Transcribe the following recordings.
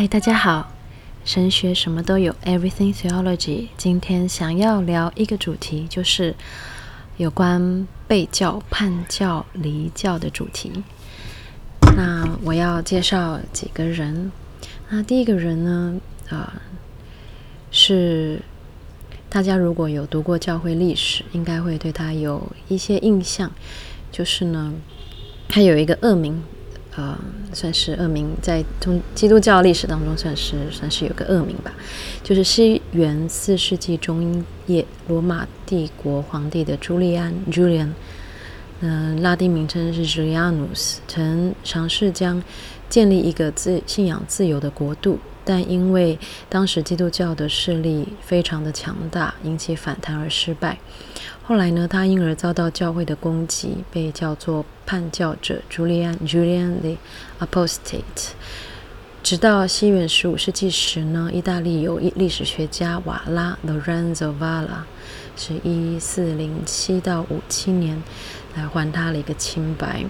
嗨，大家好，神学什么都有，Everything Theology。今天想要聊一个主题，就是有关被教、叛教、离教的主题。那我要介绍几个人。那第一个人呢，啊、是大家如果有读过教会历史，应该会对他有一些印象。就是呢，他有一个恶名。呃，算是恶名，在从基督教历史当中算是算是有个恶名吧。就是西元四世纪中叶，罗马帝国皇帝的朱利安 （Julian），嗯、拉丁名称是 Julianus，曾尝试将建立一个自信仰自由的国度，但因为当时基督教的势力非常的强大，引起反弹而失败。后来呢，他因而遭到教会的攻击，被叫做叛教者 Julian Julian the Apostate。直到西元十五世纪时呢，意大利有一历史学家瓦拉 Lorenzo Valla，是一四零七到五七年。来还他了一个清白。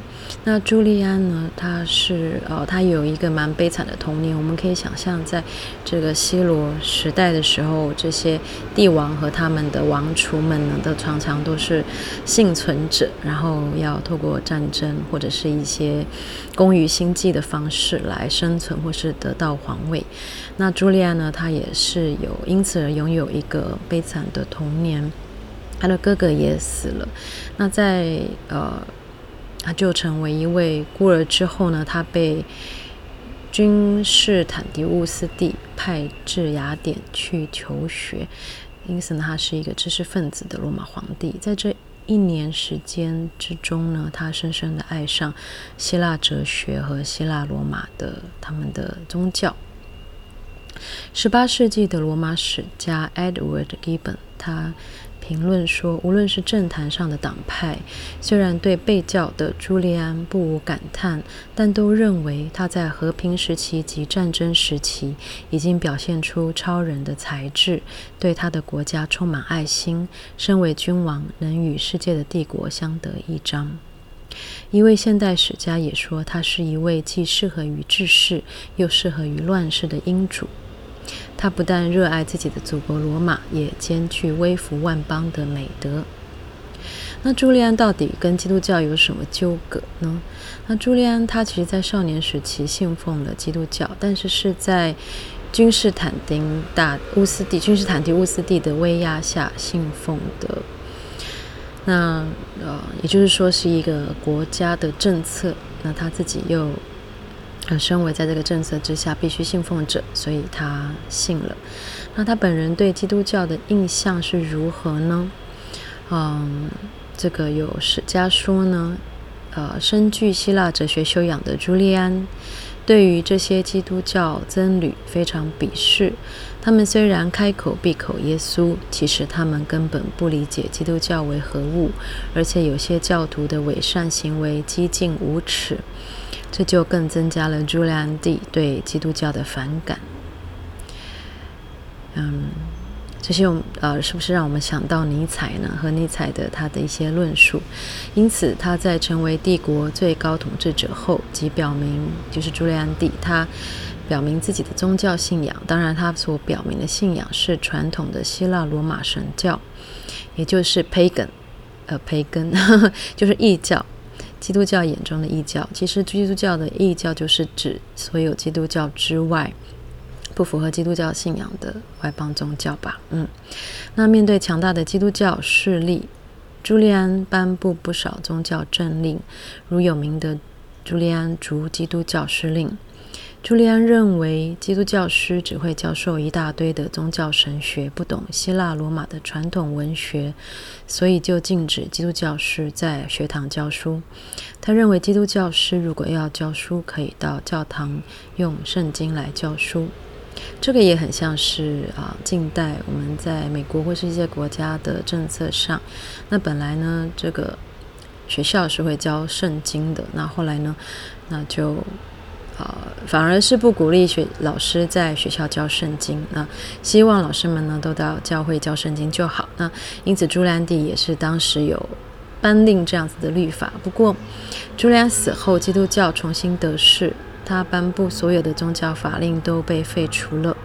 那朱利安呢？他是呃，他有一个蛮悲惨的童年。我们可以想象，在这个希罗时代的时候，这些帝王和他们的王储们呢，都常常都是幸存者，然后要透过战争或者是一些工于心计的方式来生存，或是得到皇位。那朱利安呢？他也是有因此而拥有一个悲惨的童年。他的哥哥也死了，那在呃，他就成为一位孤儿之后呢，他被君士坦狄乌斯帝派至雅典去求学，因此呢，他是一个知识分子的罗马皇帝。在这一年时间之中呢，他深深的爱上希腊哲学和希腊罗马的他们的宗教。十八世纪的罗马史家 Edward Gibbon 他。评论说，无论是政坛上的党派，虽然对被教的朱利安不无感叹，但都认为他在和平时期及战争时期已经表现出超人的才智，对他的国家充满爱心，身为君王能与世界的帝国相得益彰。一位现代史家也说，他是一位既适合于治世，又适合于乱世的英主。他不但热爱自己的祖国罗马，也兼具威服万邦的美德。那朱利安到底跟基督教有什么纠葛呢？那朱利安他其实在少年时期信奉了基督教，但是是在君士坦丁大乌斯帝君士坦丁乌斯帝的威压下信奉的。那呃，也就是说是一个国家的政策，那他自己又。而身为在这个政策之下必须信奉者，所以他信了。那他本人对基督教的印象是如何呢？嗯，这个有史家说呢，呃，深具希腊哲学修养的朱利安，对于这些基督教僧侣非常鄙视。他们虽然开口闭口耶稣，其实他们根本不理解基督教为何物，而且有些教徒的伪善行为激进无耻。这就更增加了朱利安帝对基督教的反感。嗯，这些我呃，是不是让我们想到尼采呢？和尼采的他的一些论述。因此，他在成为帝国最高统治者后，即表明就是朱利安帝，他表明自己的宗教信仰。当然，他所表明的信仰是传统的希腊罗马神教，也就是 pagan，呃，pagan 就是异教。基督教眼中的异教，其实基督教的异教就是指所有基督教之外不符合基督教信仰的外邦宗教吧。嗯，那面对强大的基督教势力，朱利安颁布不少宗教政令，如有名的朱利安逐基督教师令。朱利安认为基督教师只会教授一大堆的宗教神学，不懂希腊罗马的传统文学，所以就禁止基督教师在学堂教书。他认为基督教师如果要教书，可以到教堂用圣经来教书。这个也很像是啊，近代我们在美国或是一些国家的政策上，那本来呢，这个学校是会教圣经的，那后来呢，那就。呃，反而是不鼓励学老师在学校教圣经。那希望老师们呢都到教会教圣经就好。那因此，朱利安帝也是当时有颁令这样子的律法。不过，朱利安死后，基督教重新得势，他颁布所有的宗教法令都被废除了。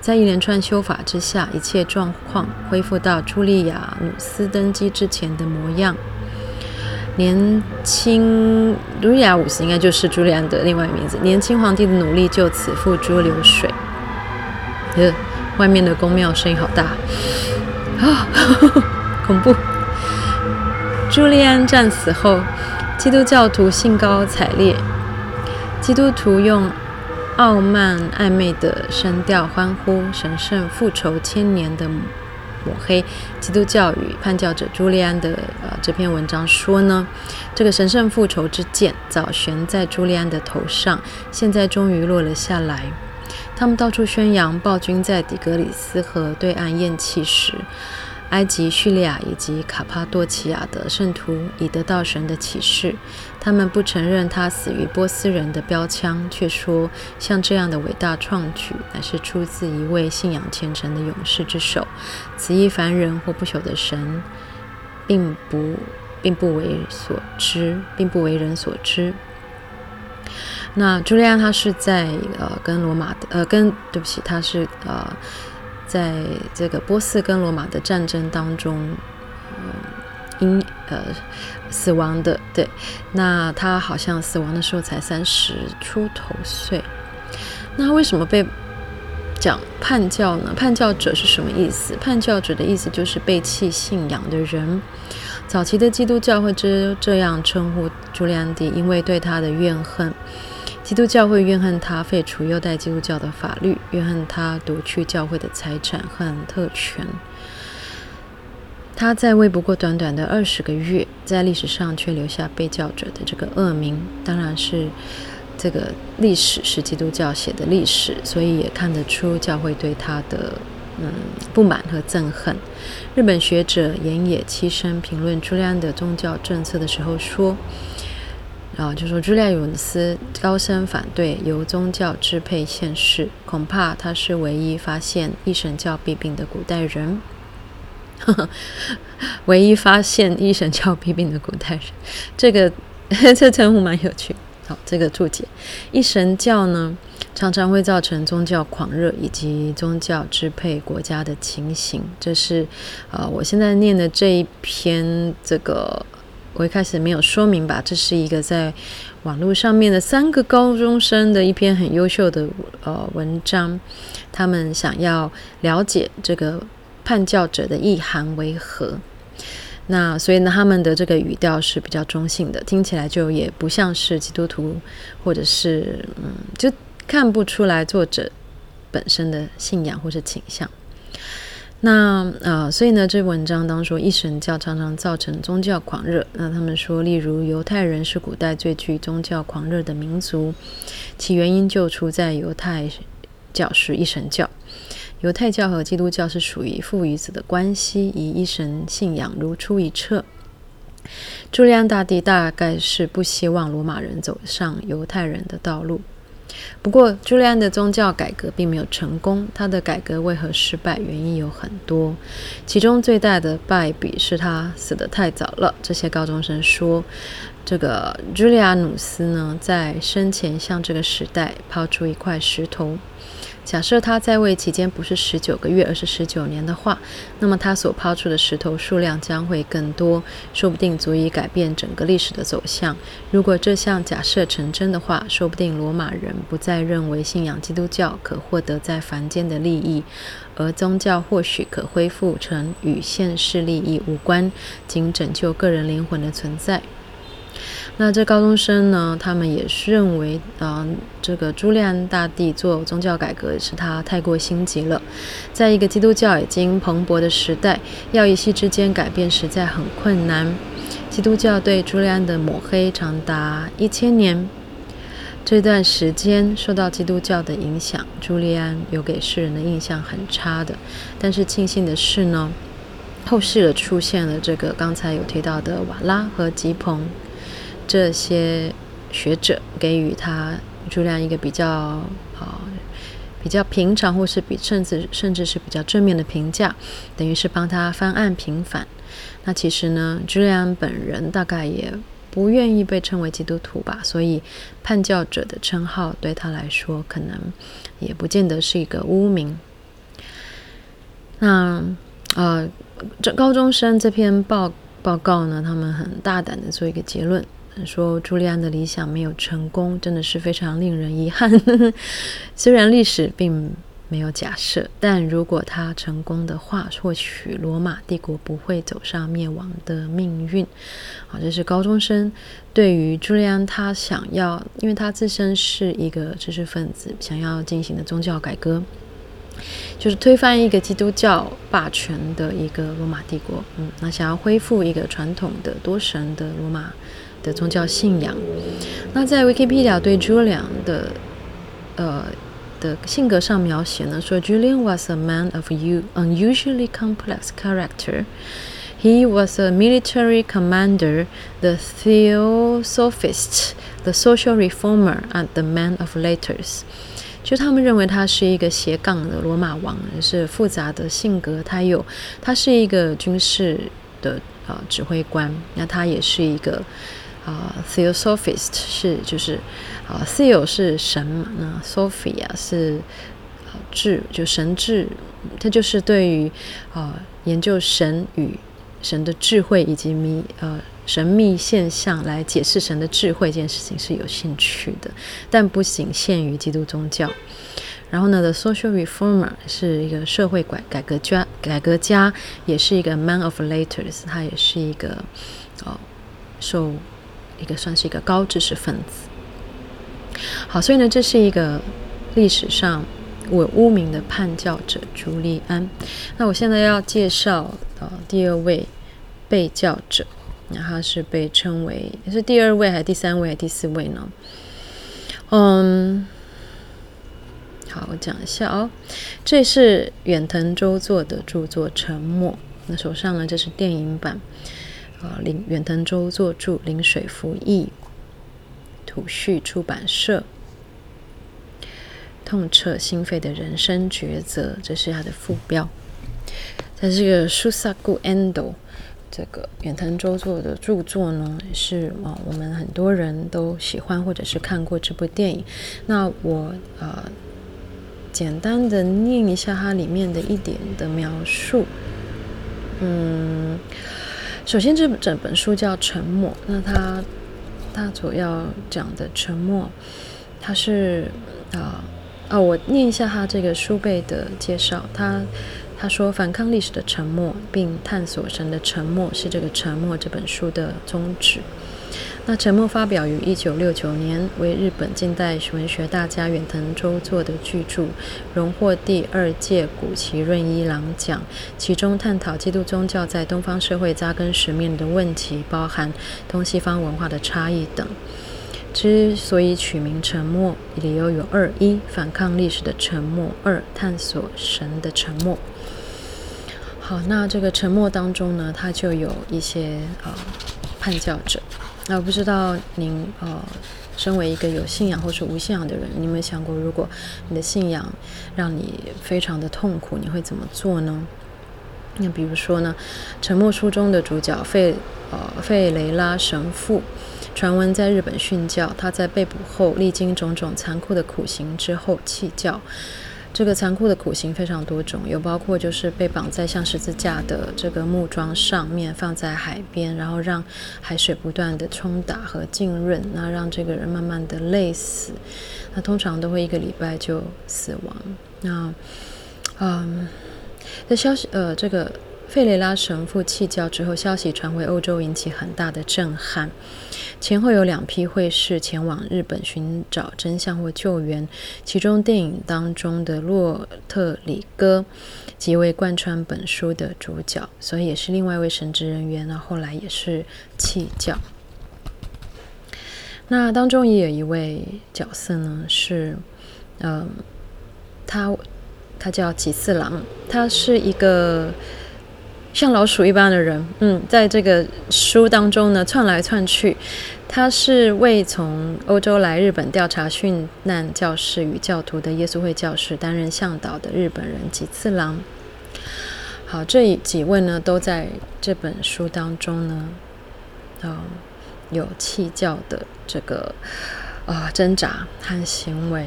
在一连串修法之下，一切状况恢复到朱利亚努斯登基之前的模样。年轻朱利亚五世应该就是朱利安的另外一个名字。年轻皇帝的努力就此付诸流水。呃，外面的宫庙声音好大啊，恐怖！朱利安战死后，基督教徒兴高采烈，基督徒用。傲慢暧昧的声调欢呼神圣复仇千年的抹黑。基督教与叛教者朱利安的呃这篇文章说呢，这个神圣复仇之剑早悬在朱利安的头上，现在终于落了下来。他们到处宣扬暴君在底格里斯河对岸咽气时。埃及、叙利亚以及卡帕多奇亚的圣徒已得到神的启示，他们不承认他死于波斯人的标枪，却说像这样的伟大创举乃是出自一位信仰虔诚的勇士之手。此一凡人或不朽的神，并不并不为所知，并不为人所知。那朱利安他是在呃跟罗马的呃跟对不起，他是呃。在这个波斯跟罗马的战争当中，嗯，因呃死亡的。对，那他好像死亡的时候才三十出头岁。那为什么被讲叛教呢？叛教者是什么意思？叛教者的意思就是背弃信仰的人。早期的基督教会这这样称呼朱利安帝，因为对他的怨恨。基督教会怨恨他废除犹太基督教的法律，怨恨他夺去教会的财产和特权。他在位不过短短的二十个月，在历史上却留下被教者的这个恶名。当然是这个历史是基督教写的历史，所以也看得出教会对他的嗯不满和憎恨。日本学者岩野七生评论朱利安的宗教政策的时候说。啊，就说朱利亚努斯高声反对由宗教支配现世，恐怕他是唯一发现一神教弊病的古代人。呵呵，唯一发现一神教弊病的古代人，这个 这称呼蛮有趣。好，这个注解，一神教呢，常常会造成宗教狂热以及宗教支配国家的情形。这是呃，我现在念的这一篇这个。我一开始没有说明吧，这是一个在网络上面的三个高中生的一篇很优秀的呃文章，他们想要了解这个叛教者的意涵为何。那所以呢，他们的这个语调是比较中性的，听起来就也不像是基督徒，或者是嗯，就看不出来作者本身的信仰或是倾向。那呃，所以呢，这文章当中说一神教常常造成宗教狂热。那他们说，例如犹太人是古代最具宗教狂热的民族，其原因就出在犹太教是一神教。犹太教和基督教是属于父与子的关系，以一神信仰如出一辙。朱利安大帝大概是不希望罗马人走上犹太人的道路。不过，朱利安的宗教改革并没有成功。他的改革为何失败？原因有很多，其中最大的败笔是他死得太早了。这些高中生说，这个朱利安努斯呢，在生前向这个时代抛出一块石头。假设他在位期间不是十九个月，而是十九年的话，那么他所抛出的石头数量将会更多，说不定足以改变整个历史的走向。如果这项假设成真的话，说不定罗马人不再认为信仰基督教可获得在凡间的利益，而宗教或许可恢复成与现世利益无关，仅拯救个人灵魂的存在。那这高中生呢，他们也是认为，啊、这个朱利安大帝做宗教改革是他太过心急了。在一个基督教已经蓬勃的时代，要一夕之间改变实在很困难。基督教对朱利安的抹黑长达一千年，这段时间受到基督教的影响，朱利安有给世人的印象很差的。但是庆幸的是呢，后世的出现了这个刚才有提到的瓦拉和吉朋。这些学者给予他朱利安一个比较啊、比较平常，或是比甚至甚至是比较正面的评价，等于是帮他翻案平反。那其实呢，朱利安本人大概也不愿意被称为基督徒吧，所以叛教者的称号对他来说可能也不见得是一个污名。那呃，这高中生这篇报报告呢，他们很大胆的做一个结论，说朱利安的理想没有成功，真的是非常令人遗憾。虽然历史并没有假设，但如果他成功的话，或许罗马帝国不会走上灭亡的命运。好，这是高中生对于朱利安他想要，因为他自身是一个知识分子，想要进行的宗教改革，就是推翻一个基督教霸权的一个罗马帝国。嗯，那想要恢复一个传统的多神的罗马的宗教信仰。那在 Wikipedia 对朱利安的呃。的性格上描写呢，说 Julian was a man of unusually complex character. He was a military commander, the theosophist, the social reformer, and the man of letters. 就他们认为他是一个斜杠的罗马王，是复杂的性格。他有，他是一个军事的呃指挥官，那他也是一个。啊、，theosophist 是就是啊、uh,，Theo 是神嘛，那 Sophia 是啊智，就神智，它就是对于啊、研究神与神的智慧以及迷呃、神秘现象来解释神的智慧这件事情是有兴趣的，但不仅限于基督宗教。然后呢，The Social Reformer 是一个社会改改革家，改革家也是一个 Man of Letters，他也是一个哦、受。一个算是一个高知识分子，好，所以呢，这是一个历史上我污名的叛教者朱利安。那我现在要介绍呃第二位被教者，那他是被称为是第二位还是第三位还是第四位呢？嗯，好，我讲一下哦，这是远藤周作的著作《沉默》，那手上呢，这是电影版。啊，林远藤周作著，临水服役，土叙出版社。痛彻心扉的人生抉择，这是他的副标。在这个书萨古 endo 这个远藤周作的著作呢，是啊，我们很多人都喜欢或者是看过这部电影。那我啊、呃，简单的念一下它里面的一点的描述，嗯。首先，这整本书叫《沉默》，那它它主要讲的沉默，它是啊啊，我念一下它这个书背的介绍。他他说，反抗历史的沉默，并探索神的沉默，是这个《沉默》这本书的宗旨。那《沉默》发表于一九六九年，为日本近代文学大家远藤周作的巨著，荣获第二届谷崎润一郎奖。其中探讨基督宗教在东方社会扎根时面的问题，包含东西方文化的差异等。之所以取名《沉默》，理由有二：一、反抗历史的沉默；二、探索神的沉默。好，那这个沉默当中呢，它就有一些啊、呃、叛教者。那我不知道您呃，身为一个有信仰或是无信仰的人，你有没有想过，如果你的信仰让你非常的痛苦，你会怎么做呢？那比如说呢，《沉默》书中的主角费呃费雷拉神父，传闻在日本殉教，他在被捕后历经种种残酷的苦刑之后弃教。这个残酷的苦刑非常多种，有包括就是被绑在像十字架的这个木桩上面，放在海边，然后让海水不断的冲打和浸润，那让这个人慢慢的累死。那通常都会一个礼拜就死亡。那，嗯，这消息，呃，这个。费雷拉神父弃教之后，消息传回欧洲，引起很大的震撼。前后有两批会士前往日本寻找真相或救援，其中电影当中的洛特里戈即为贯穿本书的主角，所以也是另外一位神职人员。那后来也是弃教。那当中也有一位角色呢，是嗯，他他叫吉次郎，他是一个。像老鼠一般的人，嗯，在这个书当中呢，窜来窜去。他是为从欧洲来日本调查殉难教士与教徒的耶稣会教士担任向导的日本人吉次郎。好，这几位呢，都在这本书当中呢，嗯，有弃教的这个啊、挣扎和行为。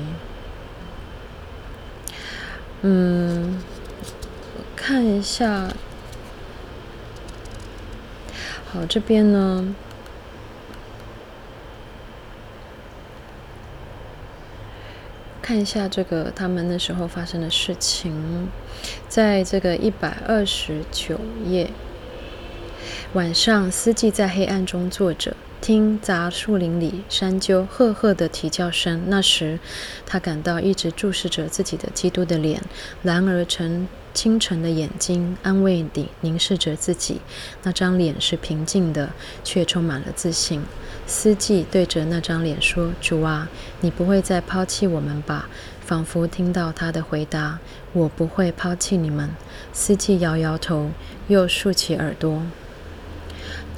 嗯，看一下，好，这边呢。看一下这个他们那时候发生的事情，在这个一百二十九页，晚上，司机在黑暗中坐着，听杂树林里山鸠赫赫的啼叫声。那时，他感到一直注视着自己的基督的脸，然而成清晨的眼睛，安慰地凝视着自己。那张脸是平静的，却充满了自信。司机对着那张脸说：“主啊，你不会再抛弃我们吧？”仿佛听到他的回答：“我不会抛弃你们。”司机摇摇头，又竖起耳朵。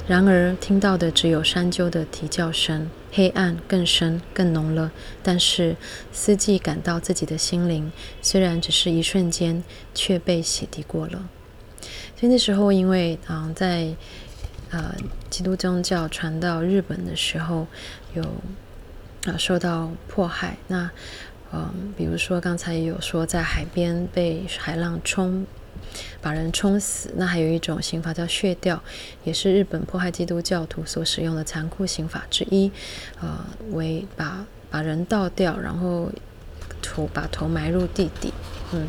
然而，听到的只有山鸠的啼叫声，黑暗更深、更浓了。但是，司机感到自己的心灵，虽然只是一瞬间，却被洗涤过了。所以那时候，因为啊，在呃，基督宗教传到日本的时候，有啊、受到迫害。那嗯、比如说刚才也有说，在海边被海浪冲，把人冲死。那还有一种刑罚叫血吊，也是日本迫害基督教徒所使用的残酷刑法之一。呃，为把把人倒吊，然后头把头埋入地底。嗯，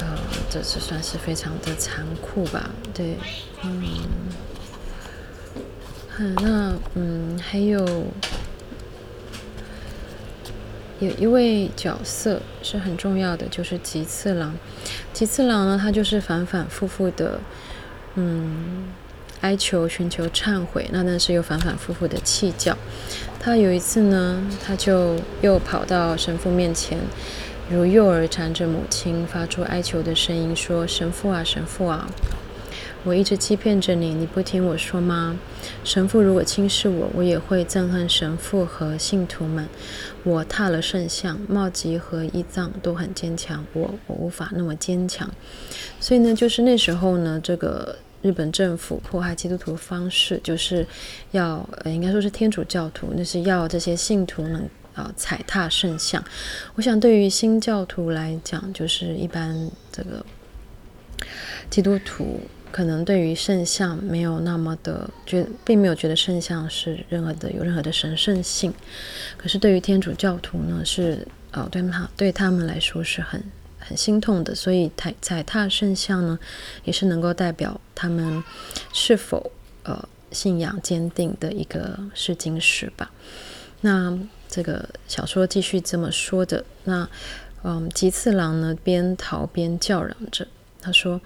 呃，这是算是非常的残酷吧？对，嗯。嗯，那嗯，还有有一位角色是很重要的，就是吉次郎。吉次郎呢，他就是反反复复的，嗯，哀求、寻求忏悔。那但是又反反复复的弃教。他有一次呢，他就又跑到神父面前，如幼儿缠着母亲，发出哀求的声音，说：“神父啊，神父啊！”我一直欺骗着你，你不听我说吗？神父如果轻视我，我也会憎恨神父和信徒们。我踏了圣像，茂吉和一藏都很坚强，我我无法那么坚强。所以呢，就是那时候呢，这个日本政府迫害基督徒的方式，就是要呃，应该说是天主教徒，那是要这些信徒能啊、踩踏圣像。我想对于新教徒来讲，就是一般这个基督徒。可能对于圣像没有那么的觉，并没有觉得圣像是任何的有任何的神圣性。可是对于天主教徒呢，是呃对他对他们来说是很很心痛的。所以踩踩踏圣像呢，也是能够代表他们是否呃信仰坚定的一个试金石吧。那这个小说继续这么说的。那嗯，吉次郎呢，边逃边叫嚷着。他说：“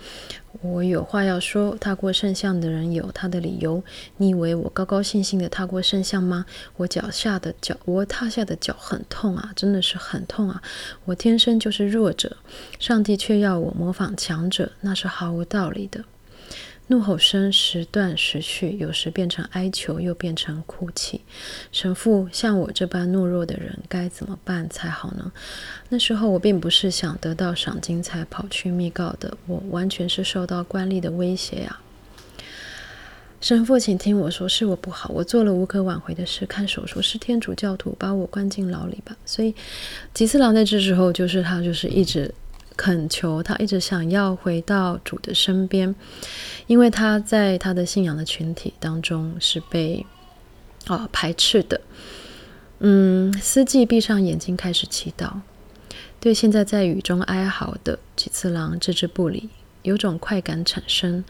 我有话要说。踏过圣像的人有他的理由。你以为我高高兴兴的踏过圣像吗？我脚下的脚，我踏下的脚很痛啊，真的是很痛啊！我天生就是弱者，上帝却要我模仿强者，那是毫无道理的。”怒吼声时断时续，有时变成哀求，又变成哭泣。神父，像我这般懦弱的人该怎么办才好呢？那时候我并不是想得到赏金才跑去密告的，我完全是受到官吏的威胁呀、神父，请听我说，是我不好，我做了无可挽回的事。看守说是天主教徒把我关进牢里吧。所以吉次郎在这时候，就是他就是一直。恳求他，一直想要回到主的身边，因为他在他的信仰的群体当中是被、哦、排斥的。嗯，司机闭上眼睛开始祈祷，对现在在雨中哀嚎的几次郎置之不理，有种快感产生。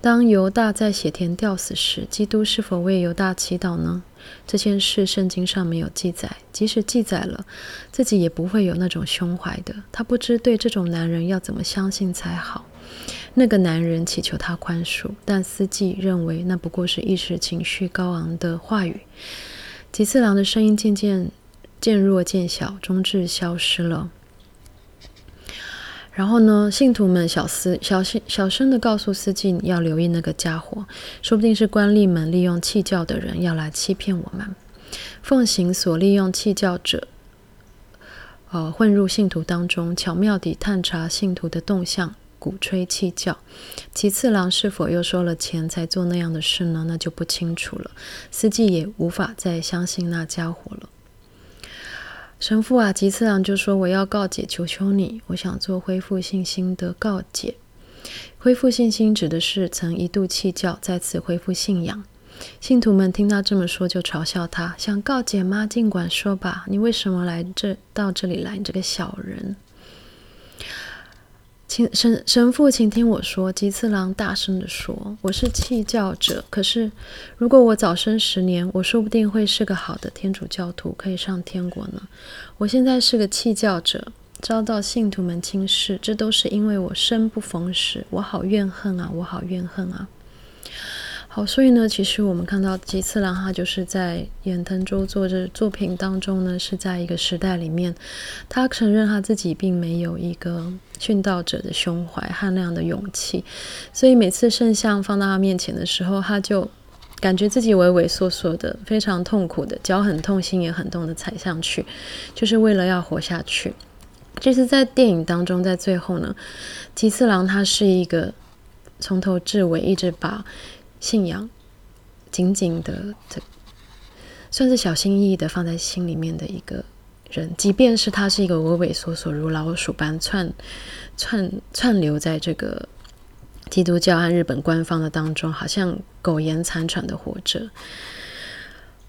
当犹大在血田吊死时，基督是否为犹大祈祷呢？这件事圣经上没有记载，即使记载了，自己也不会有那种胸怀的。他不知对这种男人要怎么相信才好。那个男人祈求他宽恕，但司机认为那不过是一时情绪高昂的话语。吉次郎的声音渐渐渐弱渐小，终至消失了。然后呢，信徒们小声、小心、小声地告诉司机要留意那个家伙，说不定是官吏们利用弃教的人要来欺骗我们。奉行所利用弃教者，呃，混入信徒当中，巧妙地探查信徒的动向，鼓吹弃教。其次郎是否又收了钱才做那样的事呢？那就不清楚了。司机也无法再相信那家伙了。神父啊，吉次郎就说：“我要告解，求求你，我想做恢复信心的告解。恢复信心指的是曾一度弃教，再次恢复信仰。”信徒们听他这么说，就嘲笑他：“想告解吗？尽管说吧。你为什么来这到这里来？你这个小人！”请神神父，请听我说。吉次郎大声地说：“我是弃教者，可是如果我早生十年，我说不定会是个好的天主教徒，可以上天国呢。我现在是个弃教者，遭到信徒们轻视，这都是因为我生不逢时。我好怨恨啊！我好怨恨啊！”好，所以呢，其实我们看到吉次郎他就是在远藤周作这作品当中呢，是在一个时代里面，他承认他自己并没有一个殉道者的胸怀和那样的勇气，所以每次圣像放到他面前的时候，他就感觉自己畏畏缩缩的，非常痛苦的，脚很痛，心也很痛的踩上去，就是为了要活下去。这是在电影当中，在最后呢，吉次郎他是一个从头至尾一直把。信仰紧紧的，这算是小心翼翼的放在心里面的一个人，即便是他是一个畏畏缩缩如老鼠般窜窜窜流在这个基督教和日本官方的当中，好像苟延残喘的活着。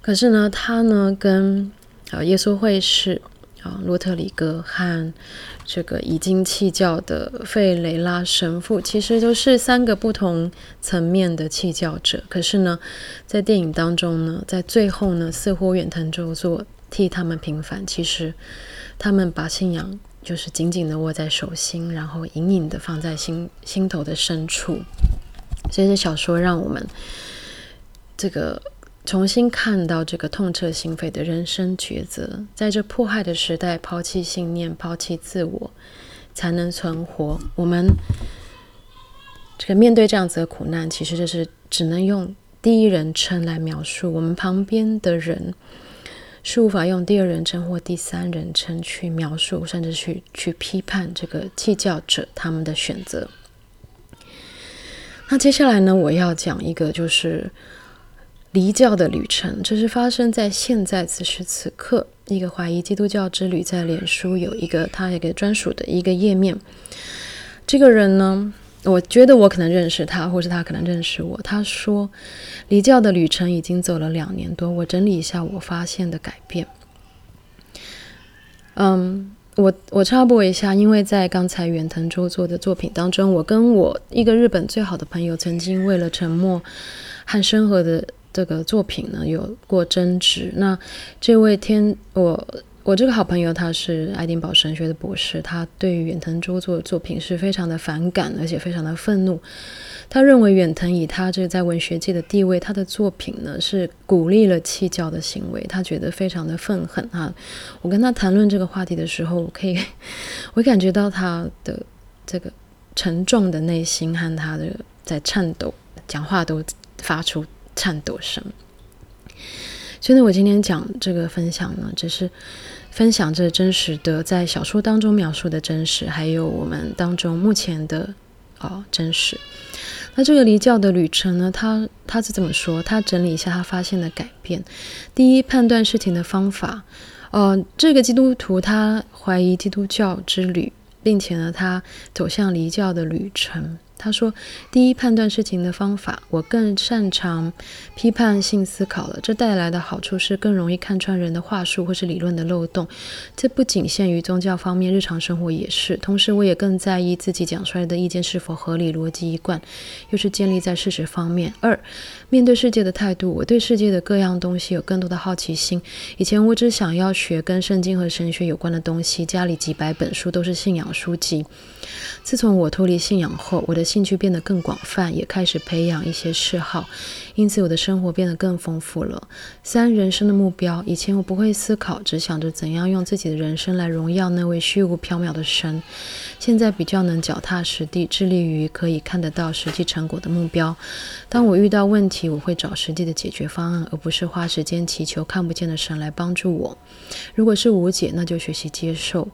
可是呢，他呢跟啊耶稣会士。啊，洛特里戈和这个已经弃教的费雷拉神父，其实都是三个不同层面的弃教者。可是呢，在电影当中呢，在最后呢，似乎远藤周作替他们平反。其实他们把信仰就是紧紧的握在手心，然后隐隐的放在心心头的深处。所以这小说让我们这个。重新看到这个痛彻心扉的人生抉择，在这迫害的时代，抛弃信念，抛弃自我，才能存活。我们这个面对这样子的苦难，其实就是只能用第一人称来描述。我们旁边的人是无法用第二人称或第三人称去描述，甚至去去批判这个弃教者他们的选择。那接下来呢，我要讲一个就是。离教的旅程，这是发生在现在此时此刻。一个怀疑基督教之旅，在脸书有一个他一个专属的一个页面。这个人呢，我觉得我可能认识他，或是他可能认识我。他说，离教的旅程已经走了两年多。我整理一下我发现的改变。嗯，我我插播一下，因为在刚才远藤周作的作品当中，我跟我一个日本最好的朋友曾经为了沉默和生活的。这个作品呢，有过争执。那这位天，我我这个好朋友他是爱丁堡神学的博士，他对于远藤周作的作品是非常的反感，而且非常的愤怒。他认为远藤以他这在文学界的地位，他的作品呢是鼓励了弃教的行为，他觉得非常的愤恨哈。我跟他谈论这个话题的时候，我可以 我感觉到他的这个沉重的内心和他的在颤抖，讲话都发出。颤抖声。所以呢，我今天讲这个分享呢，只是分享这真实的在小说当中描述的真实，还有我们当中目前的哦真实。那这个离教的旅程呢，他他是怎么说？他整理一下他发现的改变。第一，判断事情的方法。呃，这个基督徒他怀疑基督教之旅，并且呢，他走向离教的旅程。他说：“第一，判断事情的方法，我更擅长批判性思考了。这带来的好处是更容易看穿人的话术或是理论的漏洞。这不仅限于宗教方面，日常生活也是。同时，我也更在意自己讲出来的意见是否合理、逻辑一贯，又是建立在事实方面。二，面对世界的态度，我对世界的各样东西有更多的好奇心。以前我只想要学跟圣经和神学有关的东西，家里几百本书都是信仰书籍。自从我脱离信仰后，我的。兴趣变得更广泛，也开始培养一些嗜好，因此我的生活变得更丰富了。三、人生的目标，以前我不会思考，只想着怎样用自己的人生来荣耀那位虚无缥缈的神。现在比较能脚踏实地，致力于可以看得到实际成果的目标。当我遇到问题，我会找实际的解决方案，而不是花时间祈求看不见的神来帮助我。如果是无解，那就学习接受。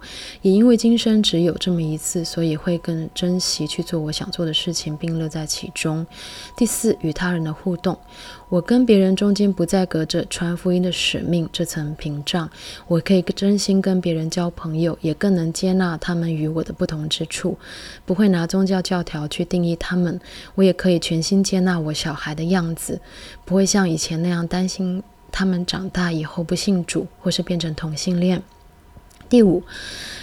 也因为今生只有这么一次，所以会更珍惜去做我想做的事情，并乐在其中。第四，与他人的互动，我跟别人中间不再隔着传福音的使命这层屏障，我可以真心跟别人交朋友，也更能接纳他们与我的不同之处，不会拿宗教教条去定义他们。我也可以全心接纳我小孩的样子，不会像以前那样担心他们长大以后不信主，或是变成同性恋。第五，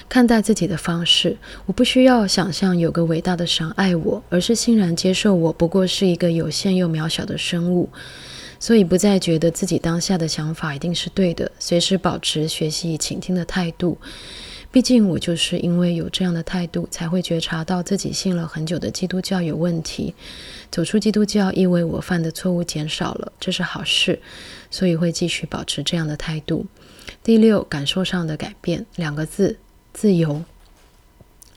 看待自己的方式，我不需要想象有个伟大的神爱我，而是欣然接受我不过是一个有限又渺小的生物，所以不再觉得自己当下的想法一定是对的，随时保持学习与倾听的态度。毕竟我就是因为有这样的态度，才会觉察到自己信了很久的基督教有问题。走出基督教，意味我犯的错误减少了，这是好事，所以会继续保持这样的态度。第六，感受上的改变，两个字：自由。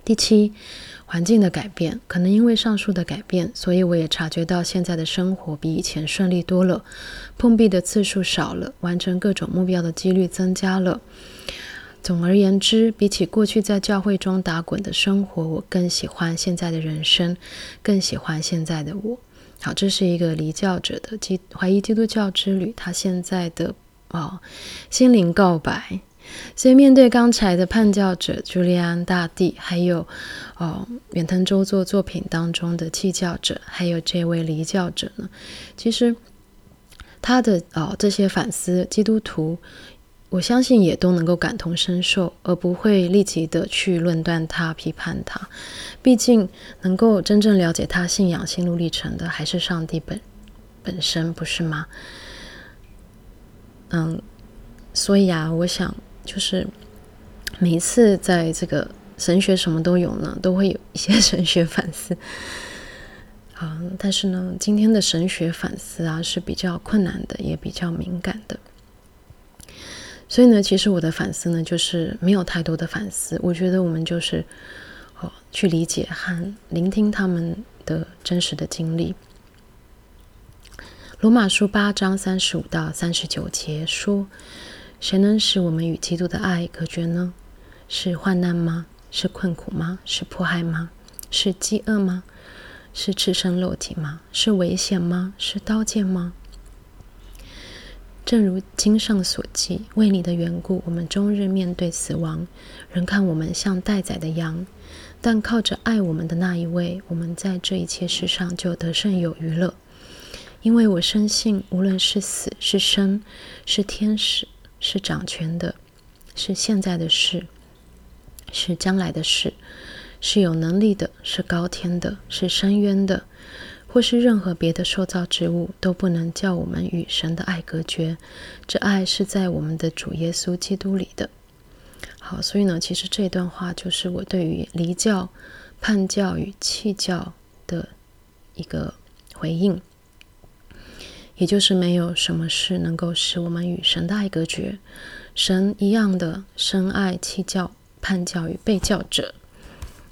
第七，环境的改变，可能因为上述的改变，所以我也察觉到现在的生活比以前顺利多了，碰壁的次数少了，完成各种目标的几率增加了。总而言之，比起过去在教会中打滚的生活，我更喜欢现在的人生，更喜欢现在的我。好，这是一个离教者的基怀疑基督教之旅，他现在的哦心灵告白。所以面对刚才的叛教者朱利安大帝，还有哦远藤周作作品当中的弃教者，还有这位离教者呢，其实他的哦这些反思基督徒。我相信也都能够感同身受，而不会立即的去论断他、批判他。毕竟，能够真正了解他信仰心路历程的，还是上帝本本身，不是吗？嗯，所以啊，我想就是每一次在这个神学什么都有呢，都会有一些 神学反思。嗯，但是呢，今天的神学反思啊是比较困难的，也比较敏感的。所以呢，其实我的反思呢，就是没有太多的反思。我觉得我们就是哦，去理解和聆听他们的真实的经历。罗马书八章三十五到三十九节说：“谁能使我们与基督的爱隔绝呢？是患难吗？是困苦吗？是迫害吗？是饥饿吗？是赤身露体吗？是危险吗？是刀剑吗？”正如经上所记，为你的缘故，我们终日面对死亡，人看我们像待宰的羊。但靠着爱我们的那一位，我们在这一切事上就得胜有余了。因为我深信，无论是死是生，是天使，是掌权的，是现在的事，是将来的事，是有能力的，是高天的，是深渊的。或是任何别的受造之物都不能叫我们与神的爱隔绝，这爱是在我们的主耶稣基督里的。好，所以呢，其实这段话就是我对于离教、叛教与弃教的一个回应，也就是没有什么事能够使我们与神的爱隔绝，神一样的深爱弃教、叛教与被教者。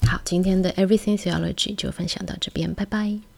好，今天的 Everything Theology 就分享到这边，拜拜。